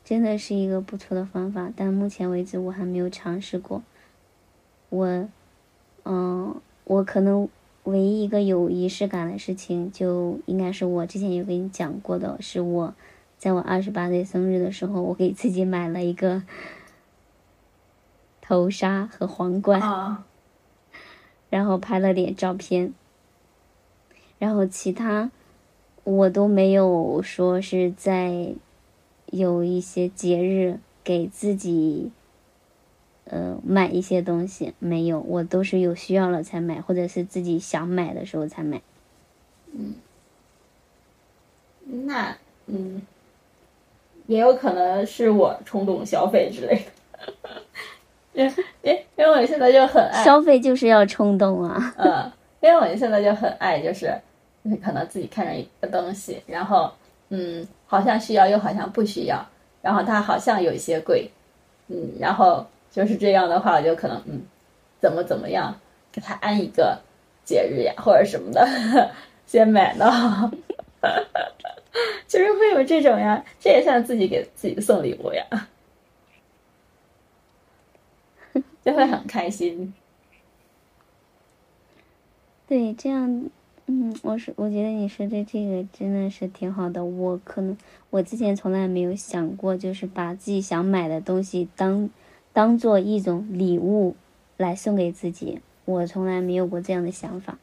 真的是一个不错的方法，但目前为止我还没有尝试过。我，嗯，我可能唯一一个有仪式感的事情，就应该是我之前有跟你讲过的，是我在我二十八岁生日的时候，我给自己买了一个头纱和皇冠。啊。然后拍了点照片，然后其他我都没有说是在有一些节日给自己呃买一些东西，没有，我都是有需要了才买，或者是自己想买的时候才买。嗯，那嗯，也有可能是我冲动消费之类的。因因因为我现在就很爱消费，就是要冲动啊。嗯，因为我现在就很爱，就是可能自己看上一个东西，然后嗯，好像需要又好像不需要，然后它好像有一些贵，嗯，然后就是这样的话，我就可能嗯，怎么怎么样给他安一个节日呀，或者什么的，先买到，就是会有这种呀，这也算自己给自己送礼物呀。就会很开心。对，这样，嗯，我是我觉得你说的这个真的是挺好的。我可能我之前从来没有想过，就是把自己想买的东西当当做一种礼物来送给自己。我从来没有过这样的想法。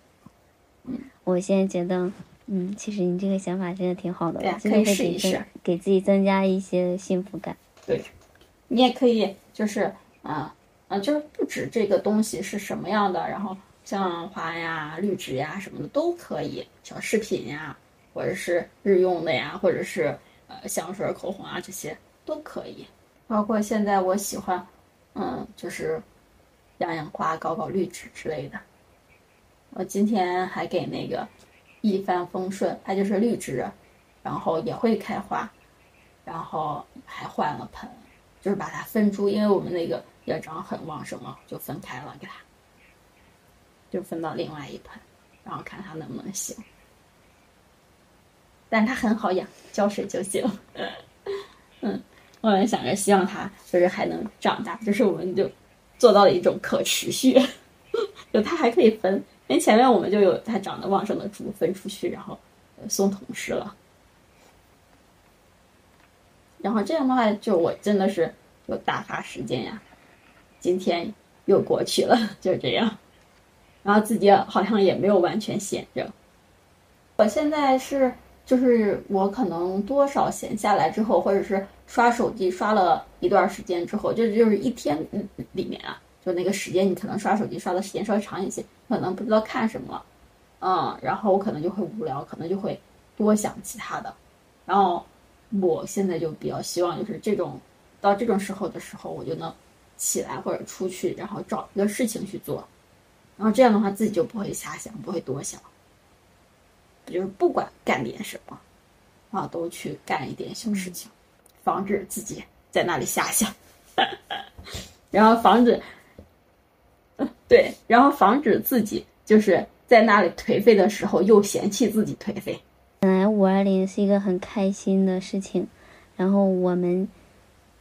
嗯，我现在觉得，嗯，其实你这个想法真的挺好的，真的会给增给自己增加一些幸福感。对，你也可以就是啊。啊就是不止这个东西是什么样的，然后像花呀、绿植呀什么的都可以，小饰品呀，或者是日用的呀，或者是呃香水、口红啊这些都可以。包括现在我喜欢，嗯，就是养养花、搞搞绿植之类的。我今天还给那个一帆风顺，它就是绿植，然后也会开花，然后还换了盆，就是把它分株，因为我们那个也长很旺盛嘛，就分开了给它。就分到另外一盆，然后看它能不能行。但它很好养，浇水就行。嗯，我们想着希望它就是还能长大，就是我们就做到了一种可持续。就它还可以分，因为前面我们就有它长得旺盛的株分出去，然后送同事了。然后这样的话，就我真的是就打发时间呀。今天又过去了，就这样。然后自己好像也没有完全闲着。我现在是，就是我可能多少闲下来之后，或者是刷手机刷了一段时间之后，就就是一天里面啊，就那个时间，你可能刷手机刷的时间稍微长一些，可能不知道看什么，嗯，然后我可能就会无聊，可能就会多想其他的。然后我现在就比较希望，就是这种到这种时候的时候，我就能起来或者出去，然后找一个事情去做。然后这样的话，自己就不会瞎想，不会多想，就是不管干点什么，啊，都去干一点小事情，防止自己在那里瞎想，然后防止，对，然后防止自己就是在那里颓废的时候又嫌弃自己颓废。本来五二零是一个很开心的事情，然后我们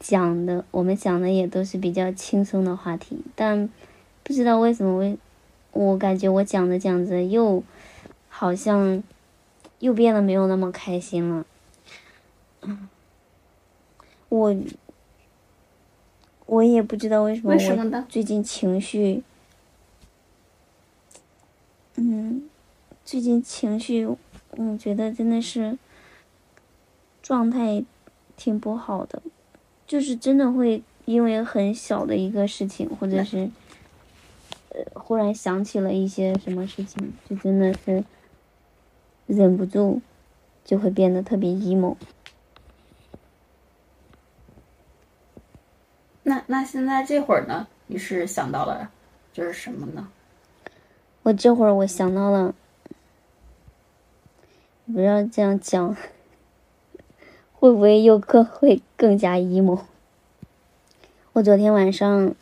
讲的，我们讲的也都是比较轻松的话题，但不知道为什么我。我感觉我讲着讲着又好像又变得没有那么开心了。我我也不知道为什么，我最近情绪，嗯，最近情绪，我觉得真的是状态挺不好的，就是真的会因为很小的一个事情，或者是。呃，忽然想起了一些什么事情，就真的是忍不住，就会变得特别 emo。那那现在这会儿呢？你是想到了就是什么呢？我这会儿我想到了，不要这样讲，会不会又更会更加 emo？我昨天晚上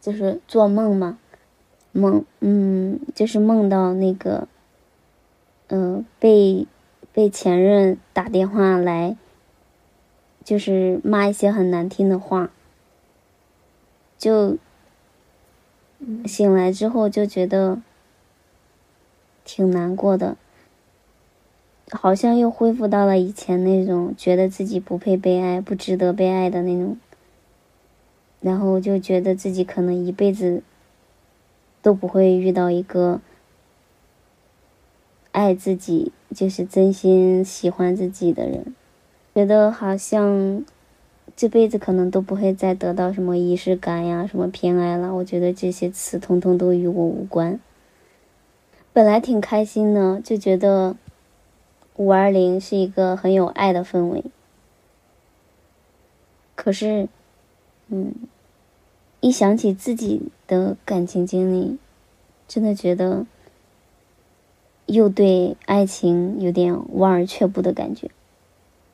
就是做梦嘛。梦，嗯，就是梦到那个，嗯，被被前任打电话来，就是骂一些很难听的话，就醒来之后就觉得挺难过的，好像又恢复到了以前那种觉得自己不配被爱、不值得被爱的那种，然后就觉得自己可能一辈子。都不会遇到一个爱自己，就是真心喜欢自己的人，觉得好像这辈子可能都不会再得到什么仪式感呀、什么偏爱了。我觉得这些词通通都与我无关。本来挺开心的，就觉得五二零是一个很有爱的氛围，可是，嗯。一想起自己的感情经历，真的觉得又对爱情有点望而却步的感觉。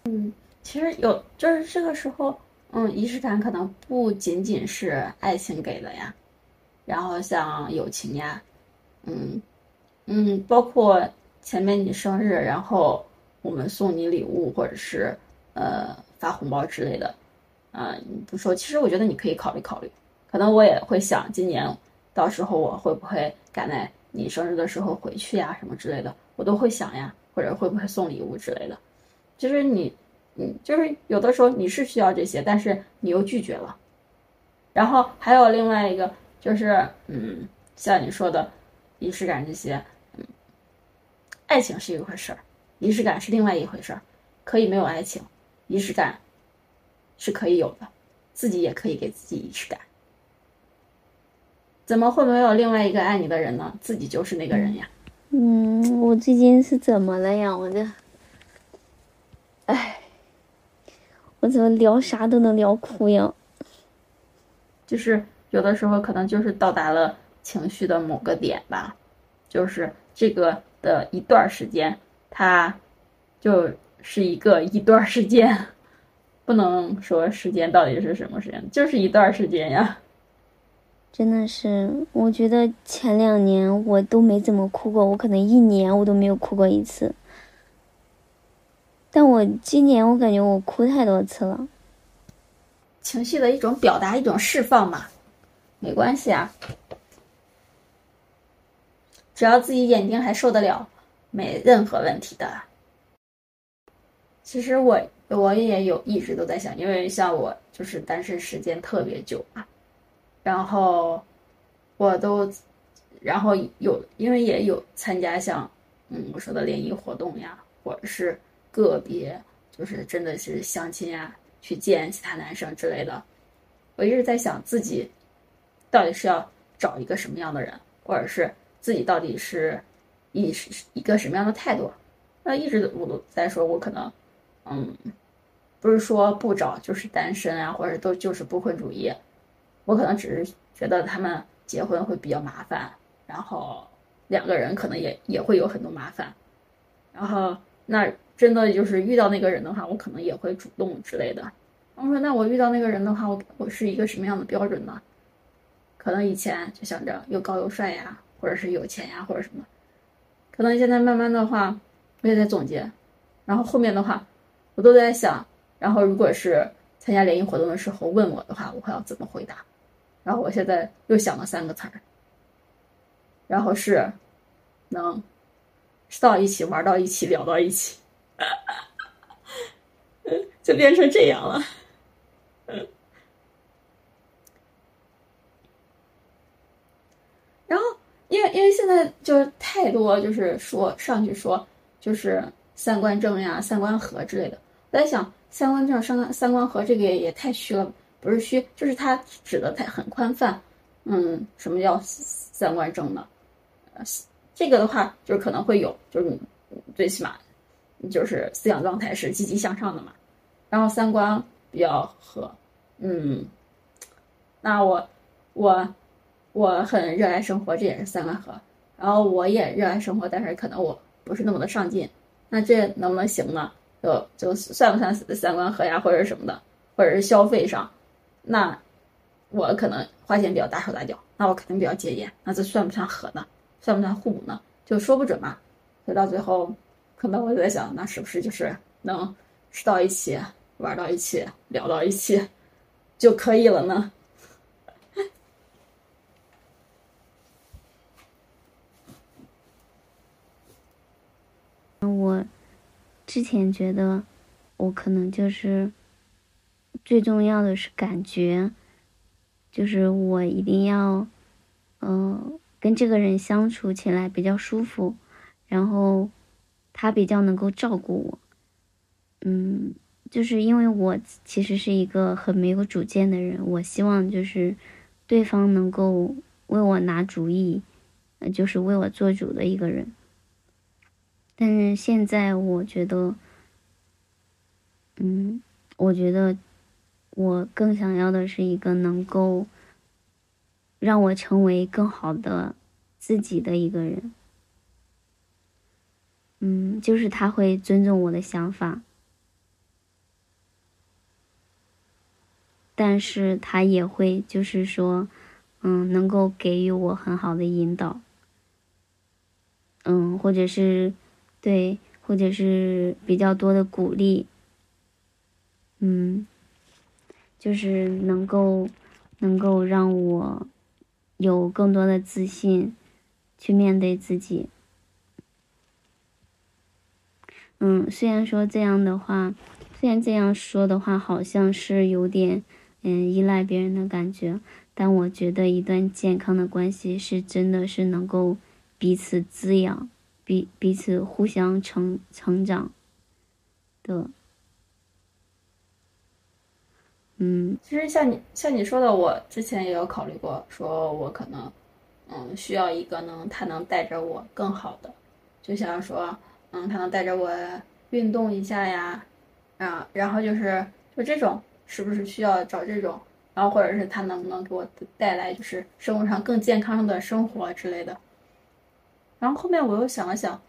嗯，其实有，就是这个时候，嗯，仪式感可能不仅仅是爱情给的呀，然后像友情呀，嗯嗯，包括前面你生日，然后我们送你礼物，或者是呃发红包之类的，啊，你不说，其实我觉得你可以考虑考虑。可能我也会想，今年到时候我会不会赶在你生日的时候回去呀，什么之类的，我都会想呀，或者会不会送礼物之类的。就是你，嗯，就是有的时候你是需要这些，但是你又拒绝了。然后还有另外一个，就是嗯，像你说的仪式感这些，爱情是一回事儿，仪式感是另外一回事儿。可以没有爱情，仪式感是可以有的，自己也可以给自己仪式感。怎么会没有另外一个爱你的人呢？自己就是那个人呀。嗯，我最近是怎么了呀？我这，哎，我怎么聊啥都能聊哭呀？就是有的时候可能就是到达了情绪的某个点吧，就是这个的一段时间，它就是一个一段时间，不能说时间到底是什么时间，就是一段时间呀。真的是，我觉得前两年我都没怎么哭过，我可能一年我都没有哭过一次。但我今年我感觉我哭太多次了。情绪的一种表达，一种释放嘛，没关系啊，只要自己眼睛还受得了，没任何问题的。其实我我也有一直都在想，因为像我就是单身时间特别久嘛。然后，我都，然后有，因为也有参加像，嗯，我说的联谊活动呀，或者是个别，就是真的是相亲呀，去见其他男生之类的。我一直在想自己，到底是要找一个什么样的人，或者是自己到底是一是一个什么样的态度。那一直我都在说，我可能，嗯，不是说不找就是单身啊，或者都就是不婚主义。我可能只是觉得他们结婚会比较麻烦，然后两个人可能也也会有很多麻烦，然后那真的就是遇到那个人的话，我可能也会主动之类的。我说那我遇到那个人的话，我我是一个什么样的标准呢？可能以前就想着又高又帅呀，或者是有钱呀，或者什么。可能现在慢慢的话，我也在总结，然后后面的话，我都在想，然后如果是参加联谊活动的时候问我的话，我会要怎么回答？然后我现在又想了三个词儿，然后是能到一起、玩到一起、聊到一起，就变成这样了。然后，因为因为现在就是太多，就是说上去说就是三观正呀、三观合之类的。我在想，三观正、三观三观合这个也也太虚了。不是虚，就是它指的太很宽泛。嗯，什么叫三观正呢？呃，这个的话就是可能会有，就是最起码就是思想状态是积极向上的嘛。然后三观比较合，嗯，那我我我很热爱生活，这也是三观合。然后我也热爱生活，但是可能我不是那么的上进。那这能不能行呢？就就算不算三观合呀，或者什么的，或者是消费上？那我可能花钱比较大手大脚，那我肯定比较节俭，那这算不算合呢？算不算互补呢？就说不准嘛。所以到最后，可能我就在想，那是不是就是能吃到一起、玩到一起、聊到一起就可以了呢？我之前觉得，我可能就是。最重要的是感觉，就是我一定要，嗯，跟这个人相处起来比较舒服，然后他比较能够照顾我，嗯，就是因为我其实是一个很没有主见的人，我希望就是对方能够为我拿主意，呃就是为我做主的一个人。但是现在我觉得，嗯，我觉得。我更想要的是一个能够让我成为更好的自己的一个人，嗯，就是他会尊重我的想法，但是他也会就是说，嗯，能够给予我很好的引导，嗯，或者是对，或者是比较多的鼓励，嗯。就是能够，能够让我有更多的自信，去面对自己。嗯，虽然说这样的话，虽然这样说的话，好像是有点嗯依赖别人的感觉，但我觉得一段健康的关系是真的是能够彼此滋养，彼彼此互相成成长的。嗯，其实像你像你说的，我之前也有考虑过，说我可能，嗯，需要一个能他能带着我更好的，就像说，嗯，他能带着我运动一下呀，啊，然后就是就这种，是不是需要找这种？然后或者是他能不能给我带来就是生活上更健康的生活之类的？然后后面我又想了想，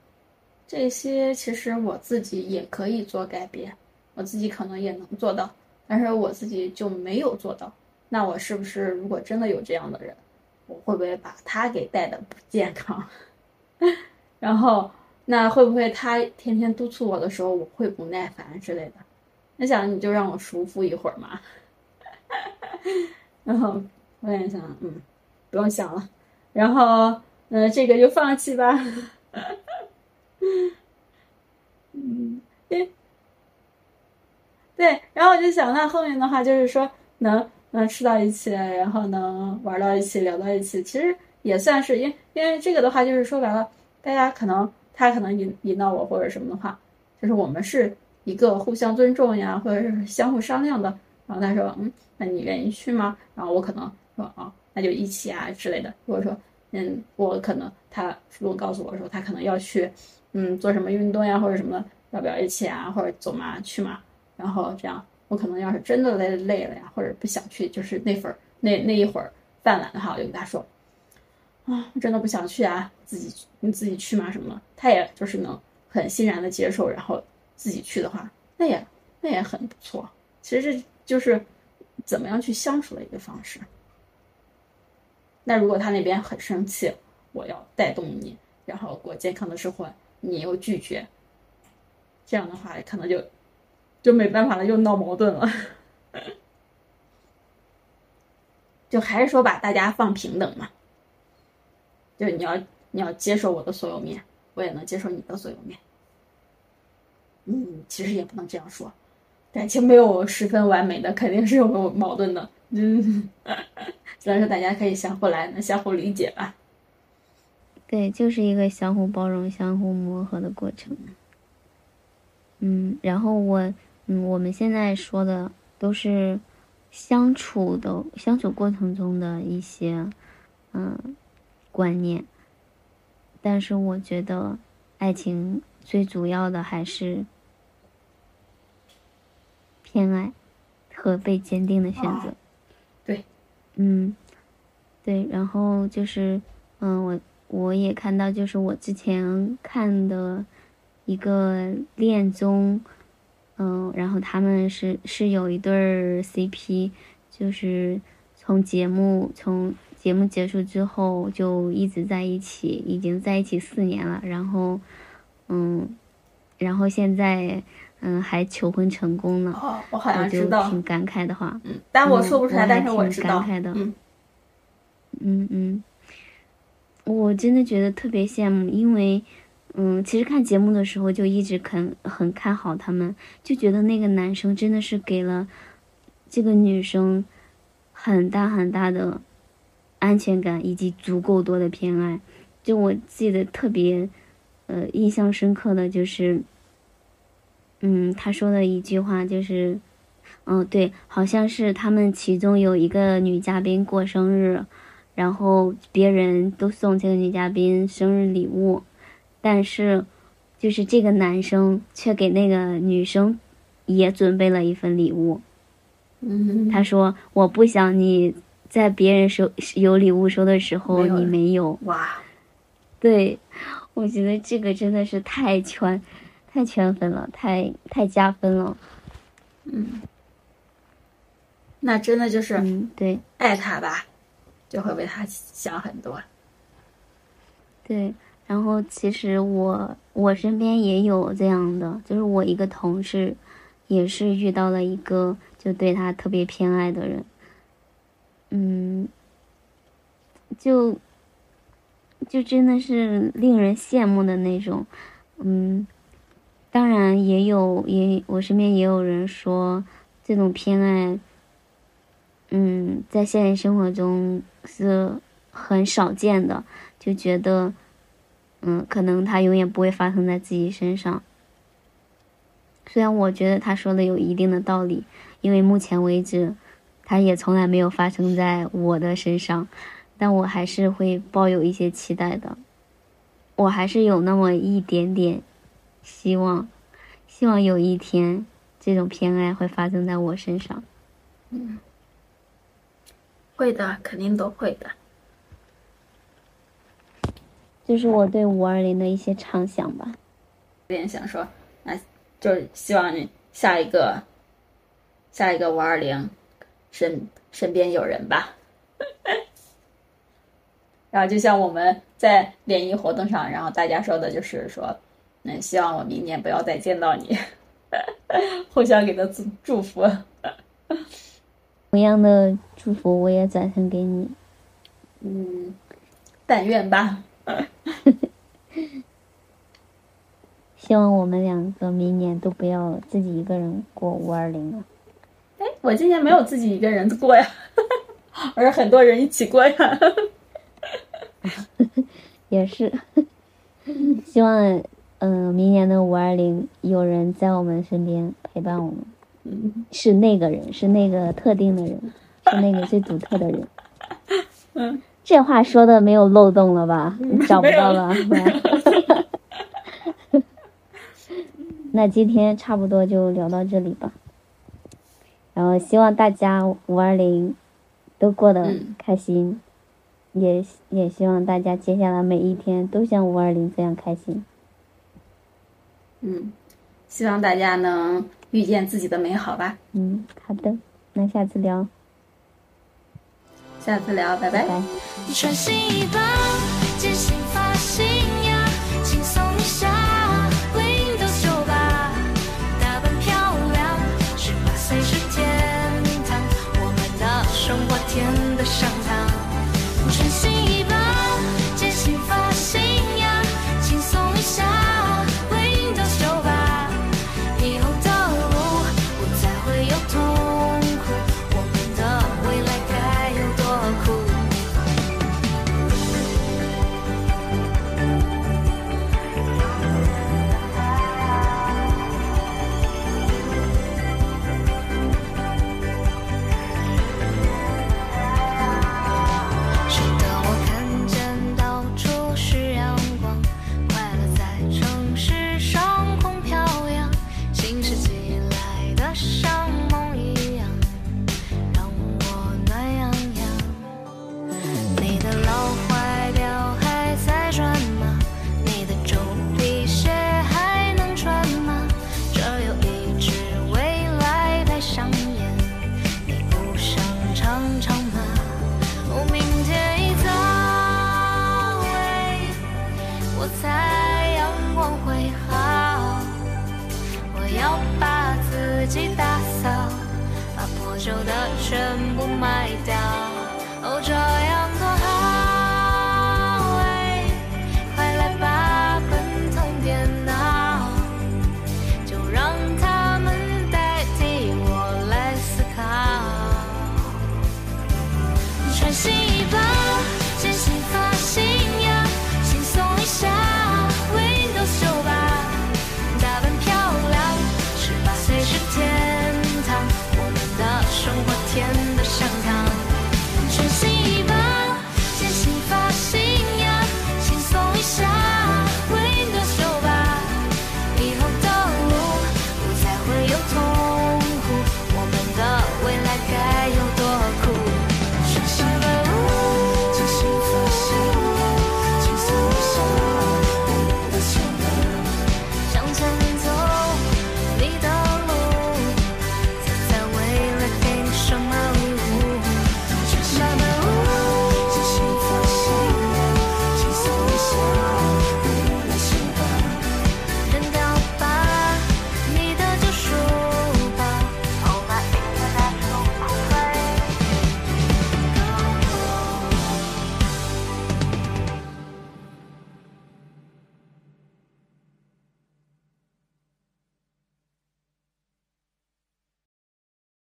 这些其实我自己也可以做改变，我自己可能也能做到。但是我自己就没有做到，那我是不是如果真的有这样的人，我会不会把他给带的不健康？然后那会不会他天天督促我的时候，我会不耐烦之类的？那想你就让我舒服一会儿嘛。然后我也想，嗯，不用想了。然后嗯，这个就放弃吧。嗯，对。对，然后我就想，那后面的话就是说，能能吃到一起，然后能玩到一起，聊到一起，其实也算是，因因为这个的话，就是说白了，大家可能他可能引引导我或者什么的话，就是我们是一个互相尊重呀，或者是相互商量的。然后他说，嗯，那你愿意去吗？然后我可能说，哦，那就一起啊之类的。如果说，嗯，我可能他主动告诉我说，他可能要去，嗯，做什么运动呀，或者什么，要不要一起啊？或者走嘛，去嘛？然后这样，我可能要是真的累累了呀，或者不想去，就是那份儿那那一会儿犯懒的话，我就跟他说，啊，我真的不想去啊，自己你自己去嘛什么，他也就是能很欣然的接受，然后自己去的话，那也那也很不错。其实这就是怎么样去相处的一个方式。那如果他那边很生气，我要带动你，然后过健康的生活，你又拒绝，这样的话可能就。就没办法了，又闹矛盾了。就还是说把大家放平等嘛。就你要你要接受我的所有面，我也能接受你的所有面。嗯，其实也不能这样说，感情没有十分完美的，肯定是有矛盾的。嗯，只能说大家可以相互来，相互理解吧。对，就是一个相互包容、相互磨合的过程。嗯，然后我。嗯，我们现在说的都是相处的相处过程中的一些嗯观念，但是我觉得爱情最主要的还是偏爱和被坚定的选择。嗯，对，然后就是嗯，我我也看到，就是我之前看的一个恋综。嗯，然后他们是是有一对儿 CP，就是从节目从节目结束之后就一直在一起，已经在一起四年了。然后，嗯，然后现在嗯还求婚成功了。哦，我好像知道。挺感慨的话，嗯，但我说不出来，但是我知道。感慨的，嗯嗯嗯，我真的觉得特别羡慕，因为。嗯，其实看节目的时候就一直很很看好他们，就觉得那个男生真的是给了这个女生很大很大的安全感以及足够多的偏爱。就我记得特别呃印象深刻的就是，嗯，他说的一句话就是，嗯，对，好像是他们其中有一个女嘉宾过生日，然后别人都送这个女嘉宾生日礼物。但是，就是这个男生却给那个女生也准备了一份礼物。嗯，他说：“我不想你在别人收有礼物收的时候你没有。”哇，对，我觉得这个真的是太 圈，太圈粉了，太太加分了。嗯，那真的就是嗯对爱他吧，就会为他想很多。对。然后其实我我身边也有这样的，就是我一个同事，也是遇到了一个就对他特别偏爱的人，嗯，就就真的是令人羡慕的那种，嗯，当然也有也我身边也有人说这种偏爱，嗯，在现实生活中是很少见的，就觉得。嗯，可能他永远不会发生在自己身上。虽然我觉得他说的有一定的道理，因为目前为止，它也从来没有发生在我的身上，但我还是会抱有一些期待的。我还是有那么一点点希望，希望有一天这种偏爱会发生在我身上。嗯，会的，肯定都会的。就是我对五二零的一些畅想吧。有点想说，那就是希望你下一个，下一个五二零，身身边有人吧。然后就像我们在联谊活动上，然后大家说的就是说，嗯，希望我明年不要再见到你，互相给他祝祝福。同样的祝福我也转身给你。嗯，但愿吧。希望我们两个明年都不要自己一个人过五二零了。哎，我今年没有自己一个人过呀，而是很多人一起过呀。也是，希望嗯，明年的五二零有人在我们身边陪伴我们。嗯，是那个人，是那个特定的人，是那个最独特的人。嗯。这话说的没有漏洞了吧？找不到了。那今天差不多就聊到这里吧。然后希望大家五二零都过得开心，也也希望大家接下来每一天都像五二零这样开心。嗯，希望大家能遇见自己的美好吧。嗯，好的，那下次聊。下次聊，拜拜。穿新